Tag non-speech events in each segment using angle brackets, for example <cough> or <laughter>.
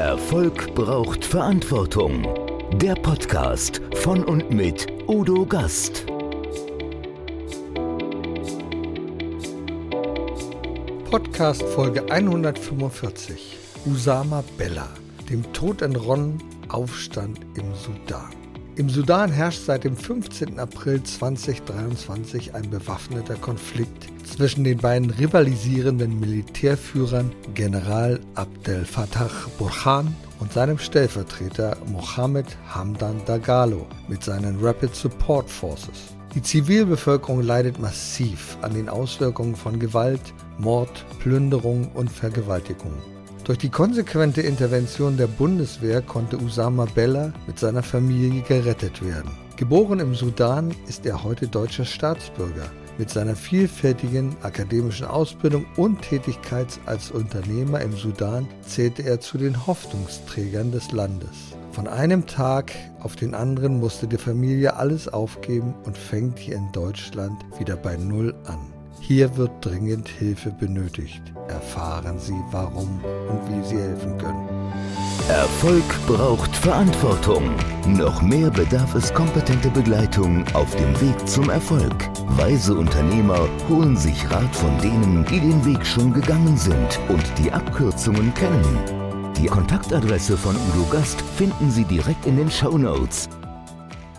Erfolg braucht Verantwortung. Der Podcast von und mit Udo Gast. Podcast Folge 145. Usama Bella. Dem Tod entronnen, Aufstand im Sudan. Im Sudan herrscht seit dem 15. April 2023 ein bewaffneter Konflikt zwischen den beiden rivalisierenden Militärführern General Abdel Fattah Burhan und seinem Stellvertreter Mohammed Hamdan Dagalo mit seinen Rapid Support Forces. Die Zivilbevölkerung leidet massiv an den Auswirkungen von Gewalt, Mord, Plünderung und Vergewaltigung. Durch die konsequente Intervention der Bundeswehr konnte Usama Bella mit seiner Familie gerettet werden. Geboren im Sudan ist er heute deutscher Staatsbürger. Mit seiner vielfältigen akademischen Ausbildung und Tätigkeit als Unternehmer im Sudan zählte er zu den Hoffnungsträgern des Landes. Von einem Tag auf den anderen musste die Familie alles aufgeben und fängt hier in Deutschland wieder bei Null an. Hier wird dringend Hilfe benötigt. Erfahren Sie warum und wie Sie helfen können. Erfolg braucht Verantwortung. Noch mehr bedarf es kompetente Begleitung auf dem Weg zum Erfolg. Weise Unternehmer holen sich Rat von denen, die den Weg schon gegangen sind und die Abkürzungen kennen. Die Kontaktadresse von Udo Gast finden Sie direkt in den Show Notes.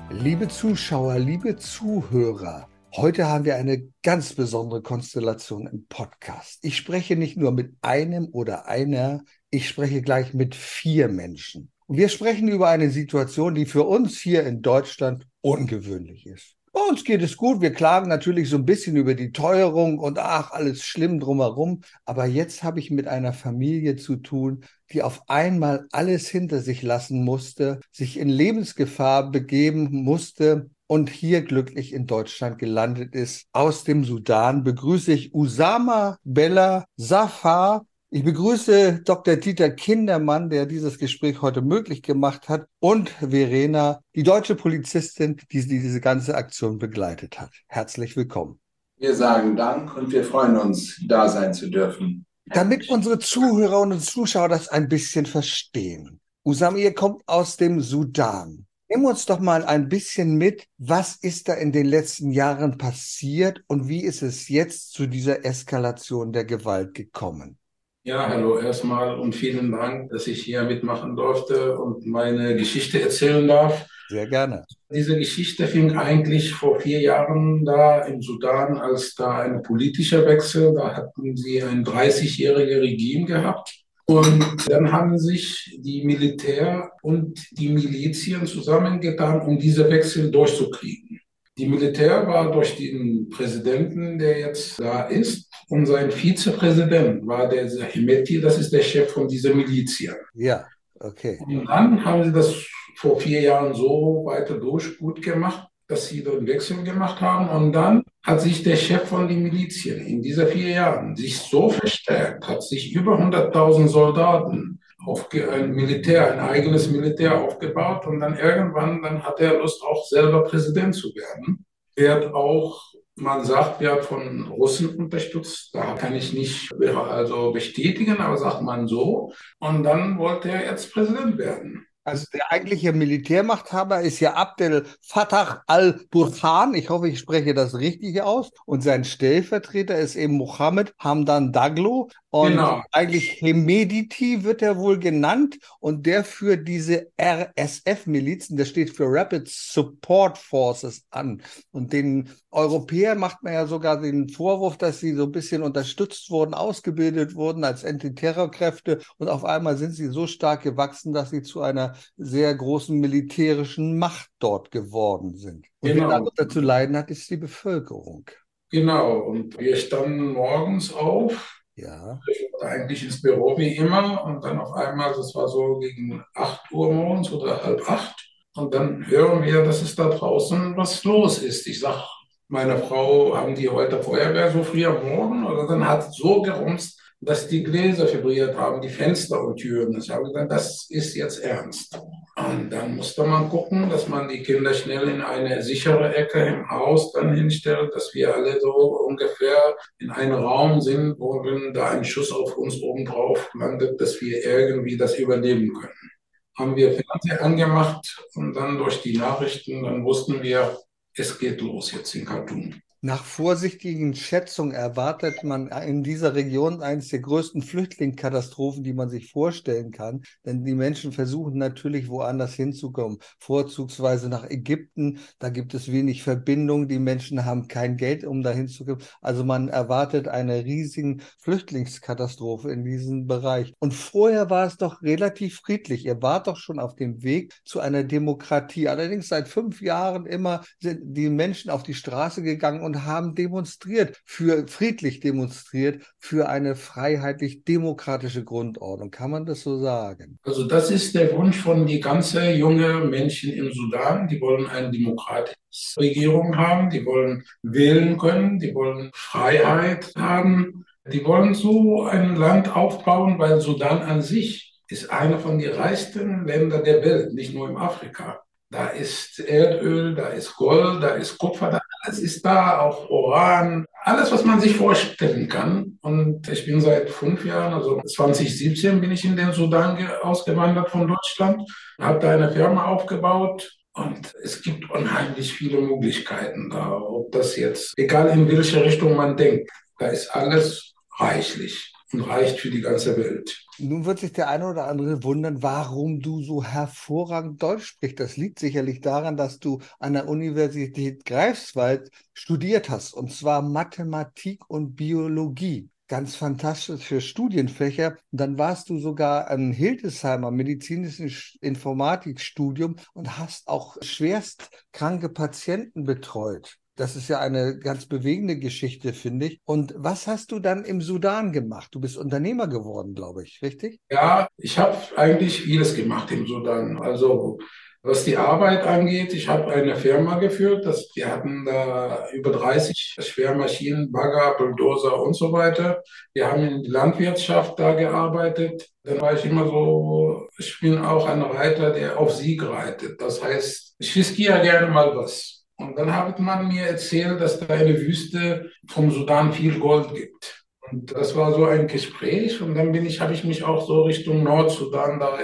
Liebe Zuschauer, liebe Zuhörer, Heute haben wir eine ganz besondere Konstellation im Podcast. Ich spreche nicht nur mit einem oder einer, ich spreche gleich mit vier Menschen. Und wir sprechen über eine Situation, die für uns hier in Deutschland ungewöhnlich ist. Bei uns geht es gut. Wir klagen natürlich so ein bisschen über die Teuerung und ach, alles schlimm drumherum. Aber jetzt habe ich mit einer Familie zu tun, die auf einmal alles hinter sich lassen musste, sich in Lebensgefahr begeben musste, und hier glücklich in Deutschland gelandet ist. Aus dem Sudan begrüße ich Usama Bella Safar. Ich begrüße Dr. Dieter Kindermann, der dieses Gespräch heute möglich gemacht hat, und Verena, die deutsche Polizistin, die diese ganze Aktion begleitet hat. Herzlich willkommen. Wir sagen Dank und wir freuen uns, da sein zu dürfen. Damit unsere Zuhörer und Zuschauer das ein bisschen verstehen. Usama, ihr kommt aus dem Sudan. Nimm uns doch mal ein bisschen mit, was ist da in den letzten Jahren passiert und wie ist es jetzt zu dieser Eskalation der Gewalt gekommen? Ja, hallo erstmal und vielen Dank, dass ich hier mitmachen durfte und meine Geschichte erzählen darf. Sehr gerne. Diese Geschichte fing eigentlich vor vier Jahren da im Sudan, als da ein politischer Wechsel, da hatten sie ein 30-jähriges Regime gehabt und dann haben sich die Militär und die Milizien zusammengetan, um diese Wechsel durchzukriegen. Die Militär war durch den Präsidenten, der jetzt da ist, und sein Vizepräsident war der Hemeti, das ist der Chef von dieser Milizien. Ja, okay. Und dann haben sie das vor vier Jahren so weiter durch gut gemacht, dass sie den Wechsel gemacht haben. Und dann hat sich der Chef von den Milizien in dieser vier Jahren sich so verstärkt, hat sich über 100.000 Soldaten auf ein Militär, ein eigenes Militär aufgebaut. Und dann irgendwann, dann hat er Lust, auch selber Präsident zu werden. Er hat auch man sagt, er hat von Russen unterstützt. Da kann ich nicht also bestätigen, aber sagt man so. Und dann wollte er jetzt Präsident werden. Also der eigentliche Militärmachthaber ist ja Abdel Fattah al-Burhan. Ich hoffe, ich spreche das richtig aus. Und sein Stellvertreter ist eben Mohammed Hamdan Daglo. Und genau. eigentlich Hemediti wird er wohl genannt. Und der führt diese RSF-Milizen, das steht für Rapid Support Forces an. Und den Europäern macht man ja sogar den Vorwurf, dass sie so ein bisschen unterstützt wurden, ausgebildet wurden als Antiterrorkräfte. Und auf einmal sind sie so stark gewachsen, dass sie zu einer sehr großen militärischen Macht dort geworden sind. Und genau. wer darunter zu leiden hat, ist die Bevölkerung. Genau. Und wir standen morgens auf ja. Ich wollte eigentlich ins Büro wie immer und dann auf einmal, das war so gegen 8 Uhr morgens oder halb acht. Und dann hören wir, dass es da draußen was los ist. Ich sage, meine Frau, haben die heute Feuerwehr so früh am Morgen? Oder dann hat es so gerumst, dass die Gläser vibriert haben, die Fenster und Türen. Ich habe gesagt, das ist jetzt ernst. Und dann musste man gucken, dass man die Kinder schnell in eine sichere Ecke im Haus dann hinstellt, dass wir alle so ungefähr in einem Raum sind, wo wenn da ein Schuss auf uns obendrauf landet, dass wir irgendwie das überleben können. Haben wir Fernseher angemacht und dann durch die Nachrichten, dann wussten wir, es geht los jetzt in Khartoum. Nach vorsichtigen Schätzungen erwartet man in dieser Region eines der größten Flüchtlingskatastrophen, die man sich vorstellen kann. Denn die Menschen versuchen natürlich woanders hinzukommen, vorzugsweise nach Ägypten. Da gibt es wenig Verbindung. Die Menschen haben kein Geld, um dahin zu kommen. Also man erwartet eine riesige Flüchtlingskatastrophe in diesem Bereich. Und vorher war es doch relativ friedlich. Ihr wart doch schon auf dem Weg zu einer Demokratie. Allerdings seit fünf Jahren immer sind die Menschen auf die Straße gegangen haben demonstriert, für friedlich demonstriert, für eine freiheitlich-demokratische Grundordnung. Kann man das so sagen? Also das ist der Wunsch von die ganze junge Menschen im Sudan. Die wollen eine demokratische Regierung haben, die wollen wählen können, die wollen Freiheit haben. Die wollen so ein Land aufbauen, weil Sudan an sich ist einer von den reichsten Ländern der Welt, nicht nur in Afrika. Da ist Erdöl, da ist Gold, da ist Kupfer, da alles ist da, auch Uran, alles, was man sich vorstellen kann. Und ich bin seit fünf Jahren, also 2017 bin ich in den Sudan ausgewandert von Deutschland, habe da eine Firma aufgebaut. Und es gibt unheimlich viele Möglichkeiten da, ob das jetzt, egal in welche Richtung man denkt, da ist alles reichlich und reicht für die ganze Welt. Nun wird sich der eine oder andere wundern, warum du so hervorragend Deutsch sprichst. Das liegt sicherlich daran, dass du an der Universität Greifswald studiert hast, und zwar Mathematik und Biologie. Ganz fantastisch für Studienfächer. Und dann warst du sogar an Hildesheimer medizinischen Informatikstudium und hast auch schwerst kranke Patienten betreut. Das ist ja eine ganz bewegende Geschichte, finde ich. Und was hast du dann im Sudan gemacht? Du bist Unternehmer geworden, glaube ich, richtig? Ja, ich habe eigentlich vieles gemacht im Sudan. Also was die Arbeit angeht, ich habe eine Firma geführt. Das, wir hatten da über 30 Schwermaschinen, Bagger, Bulldozer und so weiter. Wir haben in der Landwirtschaft da gearbeitet. Dann war ich immer so, ich bin auch ein Reiter, der auf Sieg reitet. Das heißt, ich riskiere gerne mal was. Und dann hat man mir erzählt, dass da eine Wüste vom Sudan viel Gold gibt. Und das war so ein Gespräch. Und dann bin ich, habe ich mich auch so Richtung Nordsudan, da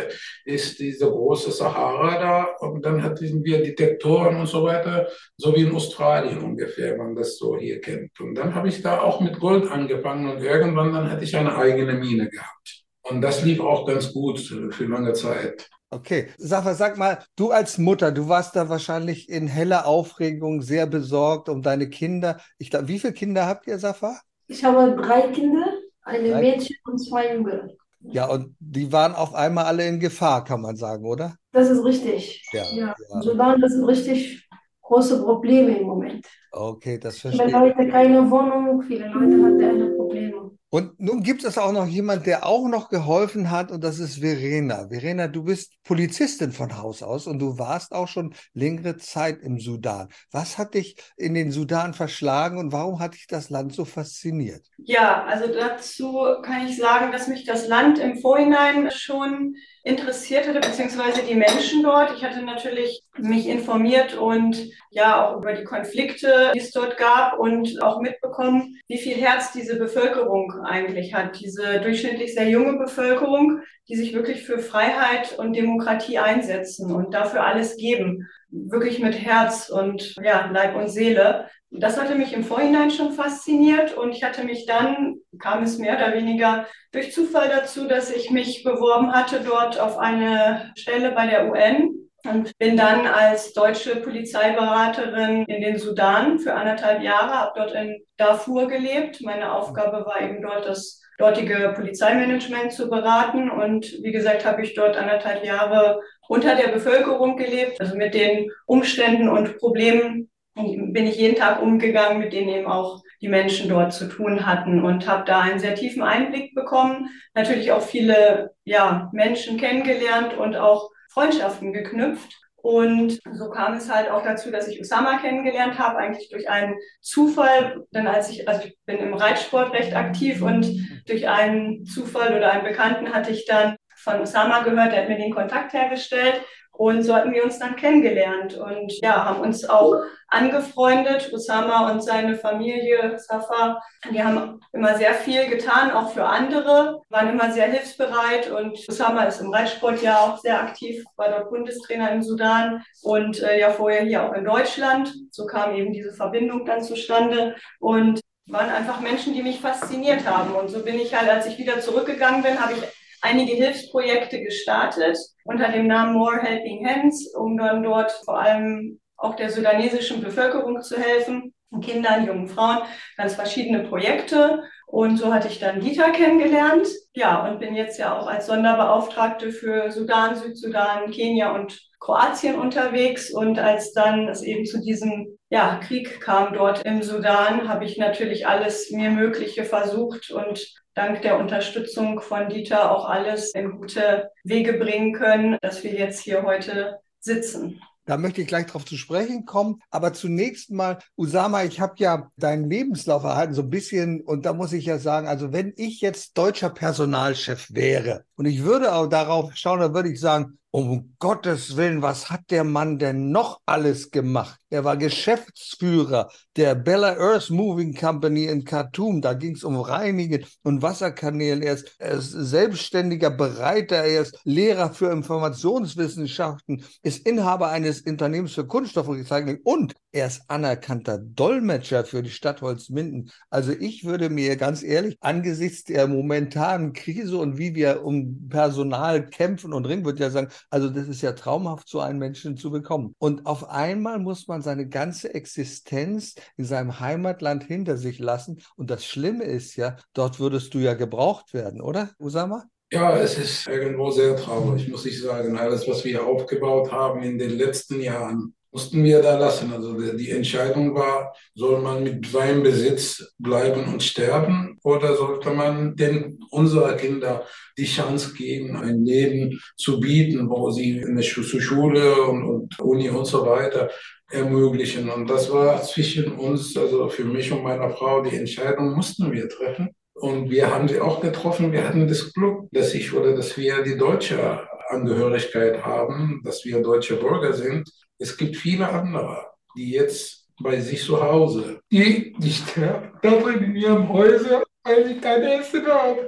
ist diese große Sahara da. Und dann hatten wir Detektoren und so weiter, so wie in Australien ungefähr, man das so hier kennt. Und dann habe ich da auch mit Gold angefangen und irgendwann dann hatte ich eine eigene Mine gehabt. Und das lief auch ganz gut für lange Zeit. Okay, Safa, sag mal, du als Mutter, du warst da wahrscheinlich in heller Aufregung, sehr besorgt um deine Kinder. Ich glaube, wie viele Kinder habt ihr, Safa? Ich habe drei Kinder, eine drei. Mädchen und zwei Junge. Ja, und die waren auf einmal alle in Gefahr, kann man sagen, oder? Das ist richtig. Ja, ja. ja. Sudan, das sind richtig große Probleme im Moment. Okay, das verstehe ich. Viele Leute keine Wohnung, viele Leute hatten Probleme. Und nun gibt es auch noch jemand, der auch noch geholfen hat, und das ist Verena. Verena, du bist Polizistin von Haus aus und du warst auch schon längere Zeit im Sudan. Was hat dich in den Sudan verschlagen und warum hat dich das Land so fasziniert? Ja, also dazu kann ich sagen, dass mich das Land im Vorhinein schon interessiert hatte, beziehungsweise die Menschen dort. Ich hatte natürlich mich informiert und ja auch über die Konflikte, die es dort gab und auch mitbekommen, wie viel Herz diese Bevölkerung eigentlich hat. Diese durchschnittlich sehr junge Bevölkerung, die sich wirklich für Freiheit und Demokratie einsetzen und dafür alles geben. Wirklich mit Herz und ja, Leib und Seele. Das hatte mich im Vorhinein schon fasziniert und ich hatte mich dann, kam es mehr oder weniger durch Zufall dazu, dass ich mich beworben hatte dort auf eine Stelle bei der UN und bin dann als deutsche Polizeiberaterin in den Sudan für anderthalb Jahre, habe dort in Darfur gelebt. Meine Aufgabe war eben dort das dortige Polizeimanagement zu beraten und wie gesagt habe ich dort anderthalb Jahre unter der Bevölkerung gelebt, also mit den Umständen und Problemen bin ich jeden Tag umgegangen, mit denen eben auch die Menschen dort zu tun hatten und habe da einen sehr tiefen Einblick bekommen, natürlich auch viele ja, Menschen kennengelernt und auch Freundschaften geknüpft. Und so kam es halt auch dazu, dass ich Usama kennengelernt habe, eigentlich durch einen Zufall. Denn als ich, also ich bin im Reitsport recht aktiv und durch einen Zufall oder einen Bekannten hatte ich dann von Usama gehört, der hat mir den Kontakt hergestellt. Und so hatten wir uns dann kennengelernt und ja, haben uns auch angefreundet. Usama und seine Familie, Safa, die haben immer sehr viel getan, auch für andere, waren immer sehr hilfsbereit und Usama ist im Reitsport ja auch sehr aktiv, war dort Bundestrainer im Sudan und äh, ja vorher hier auch in Deutschland. So kam eben diese Verbindung dann zustande und waren einfach Menschen, die mich fasziniert haben. Und so bin ich halt, als ich wieder zurückgegangen bin, habe ich einige Hilfsprojekte gestartet unter dem Namen More Helping Hands, um dann dort vor allem auch der sudanesischen Bevölkerung zu helfen, Kindern, jungen Frauen, ganz verschiedene Projekte. Und so hatte ich dann Dieter kennengelernt. Ja, und bin jetzt ja auch als Sonderbeauftragte für Sudan, Südsudan, Kenia und Kroatien unterwegs. Und als dann es eben zu diesem ja, Krieg kam dort im Sudan, habe ich natürlich alles mir Mögliche versucht und dank der Unterstützung von Dieter auch alles in gute Wege bringen können, dass wir jetzt hier heute sitzen. Da möchte ich gleich drauf zu sprechen kommen. Aber zunächst mal, Usama, ich habe ja deinen Lebenslauf erhalten, so ein bisschen. Und da muss ich ja sagen, also wenn ich jetzt deutscher Personalchef wäre und ich würde auch darauf schauen, dann würde ich sagen, um Gottes Willen, was hat der Mann denn noch alles gemacht? Er war Geschäftsführer der Bella Earth Moving Company in Khartoum. Da ging es um Reinigen und Wasserkanälen. Er ist, er ist selbstständiger Bereiter, er ist Lehrer für Informationswissenschaften, ist Inhaber eines Unternehmens für Kunststoffrecycling und er ist anerkannter Dolmetscher für die Stadt Holzminden. Also ich würde mir ganz ehrlich angesichts der momentanen Krise und wie wir um Personal kämpfen und ringen, würde ja sagen, also das ist ja traumhaft, so einen Menschen zu bekommen. Und auf einmal muss man seine ganze Existenz in seinem Heimatland hinter sich lassen. Und das Schlimme ist ja, dort würdest du ja gebraucht werden, oder, Usama? Ja, es ist irgendwo sehr traurig, muss ich sagen. Alles, was wir aufgebaut haben in den letzten Jahren, mussten wir da lassen. Also die Entscheidung war, soll man mit seinem Besitz bleiben und sterben oder sollte man denn unserer Kinder die Chance geben, ein Leben zu bieten, wo sie eine Schule und, und Uni und so weiter ermöglichen. Und das war zwischen uns, also für mich und meiner Frau, die Entscheidung mussten wir treffen. Und wir haben sie auch getroffen. Wir hatten das Glück, dass ich oder dass wir die deutsche Angehörigkeit haben, dass wir deutsche Bürger sind. Es gibt viele andere, die jetzt bei sich zu Hause, die, sterben da drin in ihrem Häuser, weil sie keine Essen haben.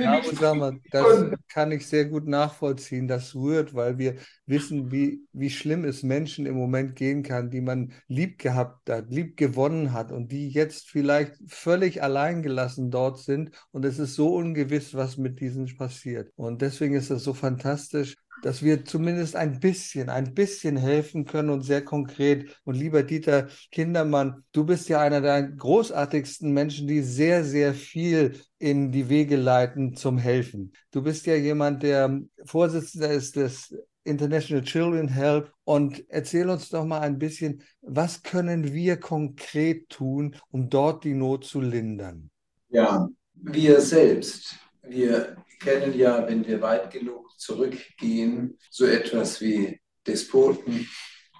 Ja, Osama, das kann ich sehr gut nachvollziehen. Das rührt, weil wir wissen, wie, wie schlimm es Menschen im Moment gehen kann, die man lieb gehabt hat, lieb gewonnen hat und die jetzt vielleicht völlig alleingelassen dort sind. Und es ist so ungewiss, was mit diesen passiert. Und deswegen ist es so fantastisch, dass wir zumindest ein bisschen, ein bisschen helfen können und sehr konkret. Und lieber Dieter Kindermann, du bist ja einer der großartigsten Menschen, die sehr, sehr viel in die Wege leiten zum Helfen. Du bist ja jemand, der Vorsitzender ist des International Children Help und erzähl uns doch mal ein bisschen, was können wir konkret tun, um dort die Not zu lindern? Ja, wir selbst, wir kennen ja, wenn wir weit genug zurückgehen, so etwas wie Despoten,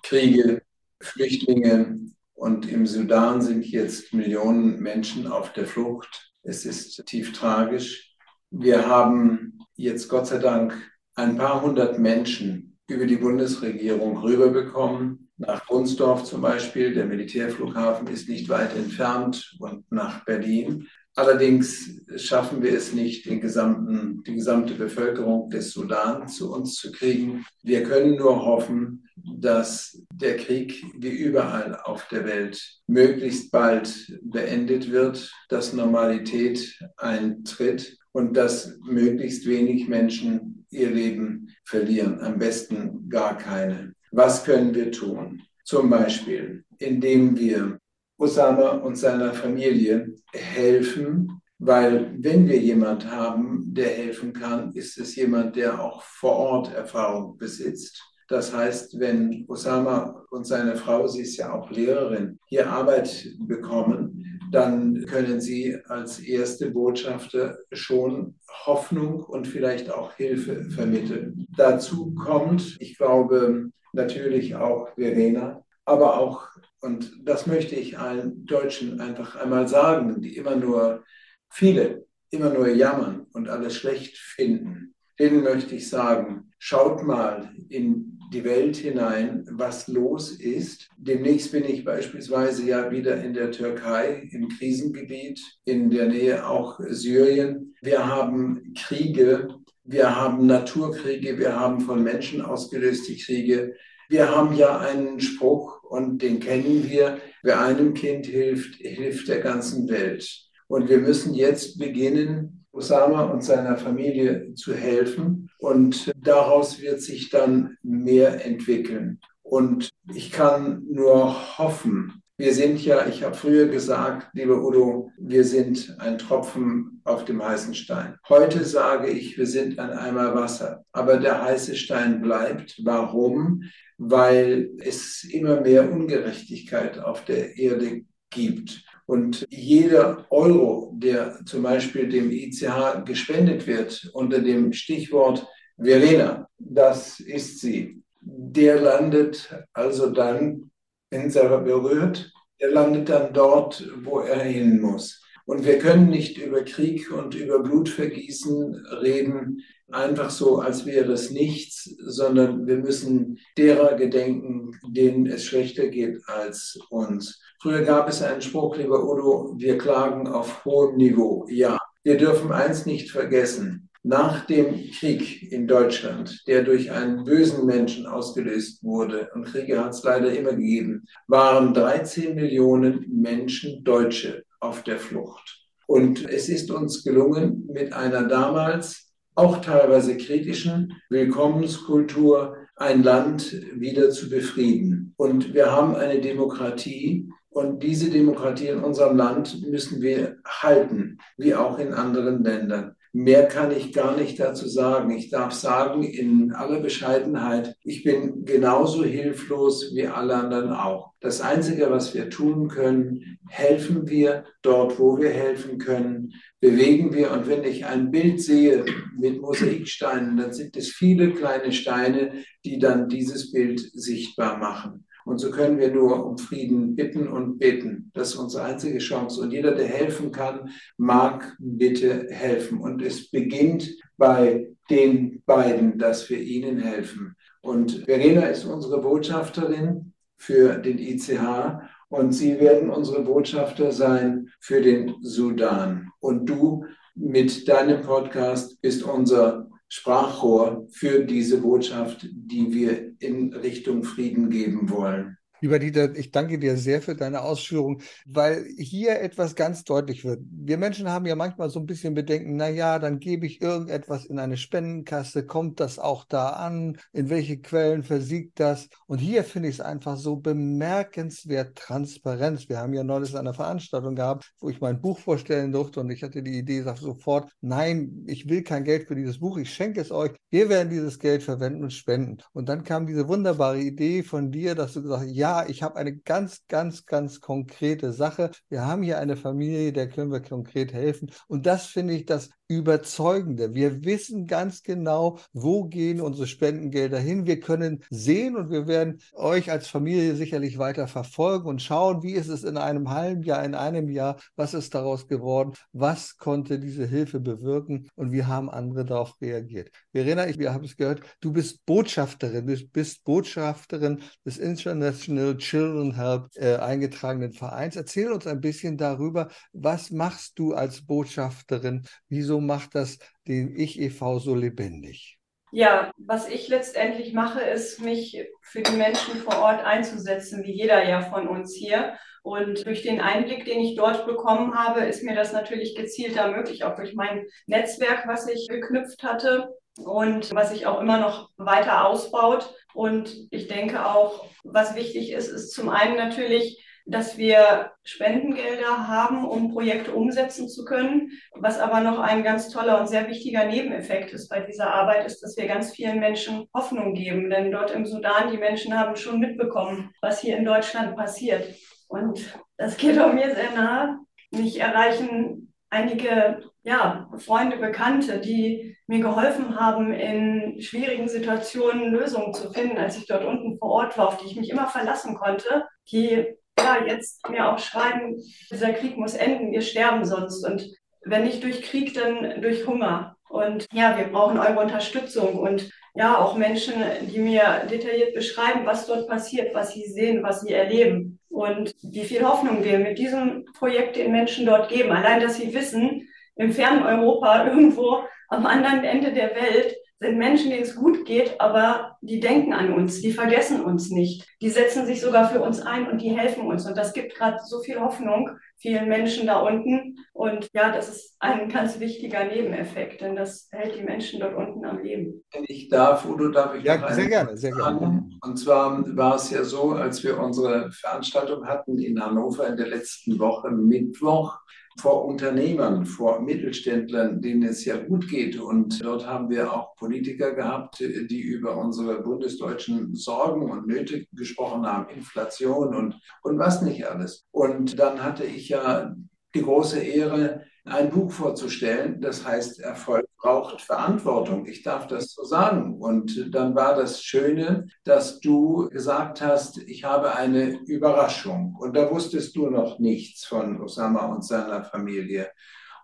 Kriege, Flüchtlinge. Und im Sudan sind jetzt Millionen Menschen auf der Flucht. Es ist tief tragisch. Wir haben jetzt Gott sei Dank ein paar hundert Menschen über die Bundesregierung rüberbekommen. Nach Brunsdorf zum Beispiel, der Militärflughafen ist nicht weit entfernt und nach Berlin. Allerdings schaffen wir es nicht, den gesamten, die gesamte Bevölkerung des Sudan zu uns zu kriegen. Wir können nur hoffen, dass der Krieg wie überall auf der Welt möglichst bald beendet wird, dass Normalität eintritt und dass möglichst wenig Menschen ihr Leben verlieren, am besten gar keine. Was können wir tun? Zum Beispiel, indem wir Osama und seiner Familie helfen, weil wenn wir jemand haben, der helfen kann, ist es jemand, der auch vor Ort Erfahrung besitzt. Das heißt, wenn Osama und seine Frau, sie ist ja auch Lehrerin, hier Arbeit bekommen, dann können Sie als erste Botschafter schon Hoffnung und vielleicht auch Hilfe vermitteln. Dazu kommt, ich glaube, natürlich auch Verena, aber auch, und das möchte ich allen Deutschen einfach einmal sagen, die immer nur, viele, immer nur jammern und alles schlecht finden, denen möchte ich sagen, schaut mal in die Welt hinein, was los ist. Demnächst bin ich beispielsweise ja wieder in der Türkei, im Krisengebiet, in der Nähe auch Syrien. Wir haben Kriege, wir haben Naturkriege, wir haben von Menschen ausgelöste Kriege. Wir haben ja einen Spruch und den kennen wir, wer einem Kind hilft, hilft der ganzen Welt. Und wir müssen jetzt beginnen, Osama und seiner Familie zu helfen. Und daraus wird sich dann mehr entwickeln. Und ich kann nur hoffen, wir sind ja, ich habe früher gesagt, lieber Udo, wir sind ein Tropfen auf dem heißen Stein. Heute sage ich, wir sind ein Eimer Wasser. Aber der heiße Stein bleibt. Warum? Weil es immer mehr Ungerechtigkeit auf der Erde gibt. Und jeder Euro, der zum Beispiel dem ICH gespendet wird unter dem Stichwort Verena, das ist sie, der landet also dann, wenn er berührt, der landet dann dort, wo er hin muss. Und wir können nicht über Krieg und über Blutvergießen reden, einfach so, als wäre es nichts, sondern wir müssen derer gedenken, denen es schlechter geht als uns. Früher gab es einen Spruch, lieber Udo, wir klagen auf hohem Niveau. Ja, wir dürfen eins nicht vergessen. Nach dem Krieg in Deutschland, der durch einen bösen Menschen ausgelöst wurde, und Kriege hat es leider immer gegeben, waren 13 Millionen Menschen Deutsche auf der Flucht. Und es ist uns gelungen, mit einer damals auch teilweise kritischen Willkommenskultur ein Land wieder zu befrieden. Und wir haben eine Demokratie, und diese Demokratie in unserem Land müssen wir halten, wie auch in anderen Ländern. Mehr kann ich gar nicht dazu sagen. Ich darf sagen, in aller Bescheidenheit, ich bin genauso hilflos wie alle anderen auch. Das Einzige, was wir tun können, helfen wir dort, wo wir helfen können, bewegen wir. Und wenn ich ein Bild sehe mit Mosaiksteinen, dann sind es viele kleine Steine, die dann dieses Bild sichtbar machen. Und so können wir nur um Frieden bitten und beten. Das ist unsere einzige Chance. Und jeder, der helfen kann, mag bitte helfen. Und es beginnt bei den beiden, dass wir ihnen helfen. Und Verena ist unsere Botschafterin für den ICH und sie werden unsere Botschafter sein für den Sudan. Und du mit deinem Podcast bist unser Sprachrohr für diese Botschaft, die wir in Richtung Frieden geben wollen. Lieber Dieter, ich danke dir sehr für deine Ausführung, weil hier etwas ganz deutlich wird. Wir Menschen haben ja manchmal so ein bisschen Bedenken, na ja, dann gebe ich irgendetwas in eine Spendenkasse, kommt das auch da an? In welche Quellen versiegt das? Und hier finde ich es einfach so bemerkenswert Transparenz. Wir haben ja neulich eine Veranstaltung gehabt, wo ich mein Buch vorstellen durfte und ich hatte die Idee, sag sofort, nein, ich will kein Geld für dieses Buch, ich schenke es euch. Wir werden dieses Geld verwenden und spenden. Und dann kam diese wunderbare Idee von dir, dass du gesagt hast, ja, ich habe eine ganz, ganz, ganz konkrete Sache. Wir haben hier eine Familie, der können wir konkret helfen. Und das finde ich das Überzeugende. Wir wissen ganz genau, wo gehen unsere Spendengelder hin. Wir können sehen und wir werden euch als Familie sicherlich weiter verfolgen und schauen, wie ist es in einem halben Jahr, in einem Jahr, was ist daraus geworden, was konnte diese Hilfe bewirken und wie haben andere darauf reagiert. Verena, ich, wir haben es gehört, du bist Botschafterin, du bist Botschafterin des International Children Help äh, eingetragenen Vereins. Erzähl uns ein bisschen darüber, was machst du als Botschafterin? Wieso macht das den Ich e.V. so lebendig? Ja, was ich letztendlich mache, ist, mich für die Menschen vor Ort einzusetzen, wie jeder ja von uns hier. Und durch den Einblick, den ich dort bekommen habe, ist mir das natürlich gezielter möglich, auch durch mein Netzwerk, was ich geknüpft hatte und was sich auch immer noch weiter ausbaut. Und ich denke auch, was wichtig ist, ist zum einen natürlich, dass wir Spendengelder haben, um Projekte umsetzen zu können. Was aber noch ein ganz toller und sehr wichtiger Nebeneffekt ist bei dieser Arbeit, ist, dass wir ganz vielen Menschen Hoffnung geben. Denn dort im Sudan, die Menschen haben schon mitbekommen, was hier in Deutschland passiert. Und das geht auch mir sehr nahe. mich erreichen einige ja, Freunde, Bekannte, die mir geholfen haben, in schwierigen Situationen Lösungen zu finden, als ich dort unten vor Ort war, auf die ich mich immer verlassen konnte, die ja, jetzt mir auch schreiben, dieser Krieg muss enden, wir sterben sonst. Und wenn nicht durch Krieg, dann durch Hunger. Und ja, wir brauchen eure Unterstützung und ja, auch Menschen, die mir detailliert beschreiben, was dort passiert, was sie sehen, was sie erleben und wie viel Hoffnung wir mit diesem Projekt den Menschen dort geben. Allein, dass sie wissen, im fernen Europa, <laughs> irgendwo am anderen Ende der Welt, sind Menschen, denen es gut geht, aber die denken an uns, die vergessen uns nicht. Die setzen sich sogar für uns ein und die helfen uns. Und das gibt gerade so viel Hoffnung vielen Menschen da unten. Und ja, das ist ein ganz wichtiger Nebeneffekt, denn das hält die Menschen dort unten am Leben. Wenn ich darf, Udo, darf ich Ja, sehr gerne, sehr gerne. Und zwar war es ja so, als wir unsere Veranstaltung hatten in Hannover in der letzten Woche, Mittwoch, vor Unternehmern, vor Mittelständlern, denen es ja gut geht. Und dort haben wir auch Politiker gehabt, die über unsere bundesdeutschen Sorgen und Nöte gesprochen haben, Inflation und, und was nicht alles. Und dann hatte ich ja die große Ehre, ein Buch vorzustellen, das heißt Erfolg braucht Verantwortung. Ich darf das so sagen. Und dann war das Schöne, dass du gesagt hast, ich habe eine Überraschung. Und da wusstest du noch nichts von Osama und seiner Familie.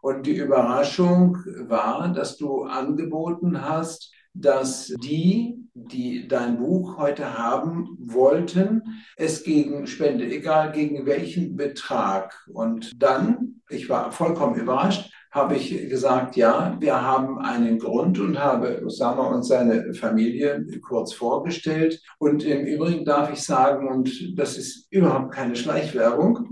Und die Überraschung war, dass du angeboten hast, dass die, die dein Buch heute haben wollten, es gegen Spende, egal gegen welchen Betrag. Und dann, ich war vollkommen überrascht, habe ich gesagt, ja, wir haben einen Grund und habe Osama und seine Familie kurz vorgestellt. Und im Übrigen darf ich sagen, und das ist überhaupt keine Schleichwerbung,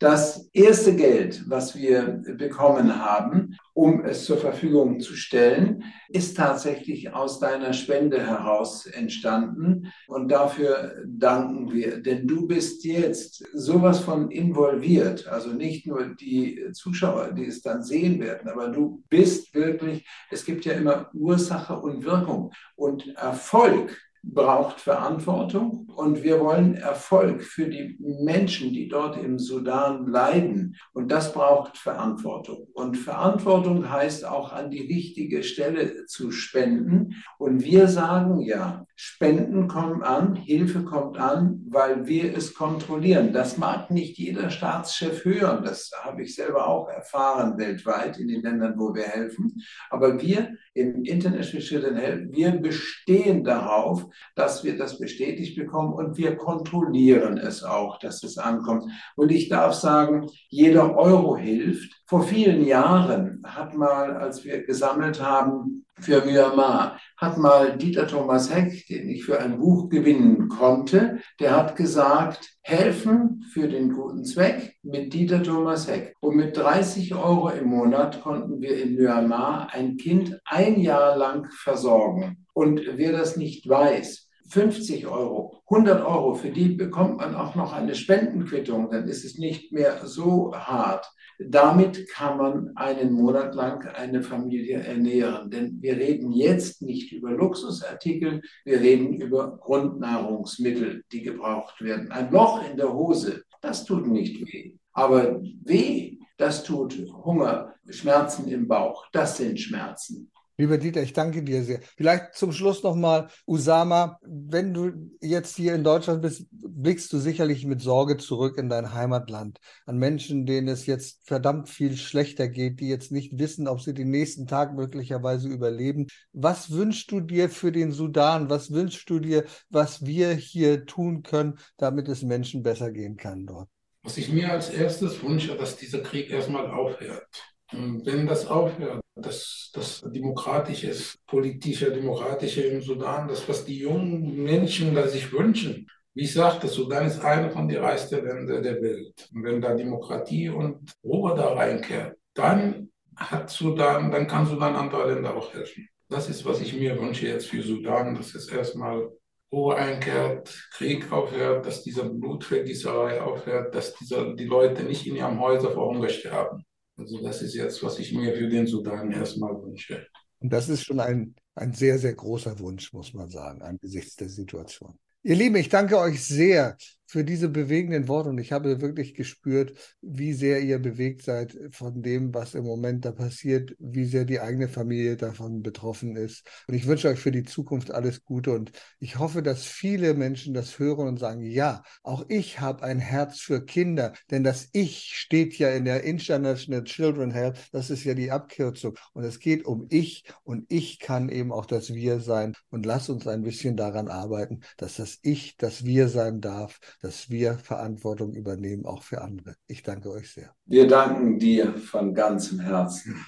das erste Geld, was wir bekommen haben, um es zur Verfügung zu stellen, ist tatsächlich aus deiner Spende heraus entstanden. Und dafür danken wir, denn du bist jetzt sowas von involviert, also nicht nur die Zuschauer, die es dann sehen werden, aber du bist wirklich, es gibt ja immer Ursache und Wirkung. Und Erfolg braucht Verantwortung und wir wollen Erfolg für die Menschen, die dort im Sudan leiden. Und das braucht Verantwortung. Und Verantwortung heißt auch an die richtige Stelle zu spenden. Und wir sagen ja, Spenden kommen an, Hilfe kommt an, weil wir es kontrollieren. Das mag nicht jeder Staatschef hören. Das habe ich selber auch erfahren weltweit in den Ländern, wo wir helfen. Aber wir im International Children Health, wir bestehen darauf, dass wir das bestätigt bekommen und wir kontrollieren es auch, dass es ankommt. Und ich darf sagen, jeder Euro hilft. Vor vielen Jahren hat mal, als wir gesammelt haben für Myanmar, hat mal Dieter Thomas Heck, den ich für ein Buch gewinnen konnte, der hat gesagt, helfen für den guten Zweck mit Dieter Thomas Heck. Und mit 30 Euro im Monat konnten wir in Myanmar ein Kind ein Jahr lang versorgen. Und wer das nicht weiß, 50 Euro, 100 Euro, für die bekommt man auch noch eine Spendenquittung, dann ist es nicht mehr so hart. Damit kann man einen Monat lang eine Familie ernähren. Denn wir reden jetzt nicht über Luxusartikel, wir reden über Grundnahrungsmittel, die gebraucht werden. Ein Loch in der Hose, das tut nicht weh. Aber weh, das tut Hunger, Schmerzen im Bauch, das sind Schmerzen. Lieber Dieter, ich danke dir sehr. Vielleicht zum Schluss nochmal, Usama, wenn du jetzt hier in Deutschland bist, blickst du sicherlich mit Sorge zurück in dein Heimatland, an Menschen, denen es jetzt verdammt viel schlechter geht, die jetzt nicht wissen, ob sie den nächsten Tag möglicherweise überleben. Was wünschst du dir für den Sudan? Was wünschst du dir, was wir hier tun können, damit es Menschen besser gehen kann dort? Was ich mir als erstes wünsche, dass dieser Krieg erstmal aufhört. Wenn das aufhört, das, das Demokratische politische, demokratische im Sudan, das, was die jungen Menschen da sich wünschen. Wie ich sagte, Sudan ist einer von den reichsten Ländern der Welt. Und wenn da Demokratie und Ruhe da reinkehrt, dann hat Sudan, dann kann Sudan andere Länder auch helfen. Das ist, was ich mir wünsche jetzt für Sudan, dass es erstmal Ruhe einkehrt, Krieg aufhört, dass diese Blutvergießerei aufhört, dass diese, die Leute nicht in ihrem Häuser vor Hunger sterben. Also das ist jetzt, was ich mir für den Sudan erstmal wünsche. Und das ist schon ein, ein sehr, sehr großer Wunsch, muss man sagen, angesichts der Situation. Ihr Lieben, ich danke euch sehr für diese bewegenden Worte. Und ich habe wirklich gespürt, wie sehr ihr bewegt seid von dem, was im Moment da passiert, wie sehr die eigene Familie davon betroffen ist. Und ich wünsche euch für die Zukunft alles Gute. Und ich hoffe, dass viele Menschen das hören und sagen, ja, auch ich habe ein Herz für Kinder. Denn das Ich steht ja in der International Children Health. Das ist ja die Abkürzung. Und es geht um Ich. Und ich kann eben auch das Wir sein. Und lass uns ein bisschen daran arbeiten, dass das Ich, das Wir sein darf dass wir Verantwortung übernehmen, auch für andere. Ich danke euch sehr. Wir danken dir von ganzem Herzen.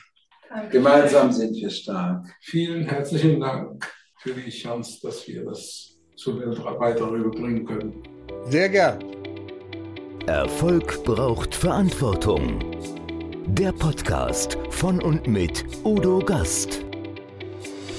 Danke. Gemeinsam sind wir stark. Vielen herzlichen Dank für die Chance, dass wir das zur Welt weiter rüberbringen können. Sehr gern. Erfolg braucht Verantwortung. Der Podcast von und mit Udo Gast.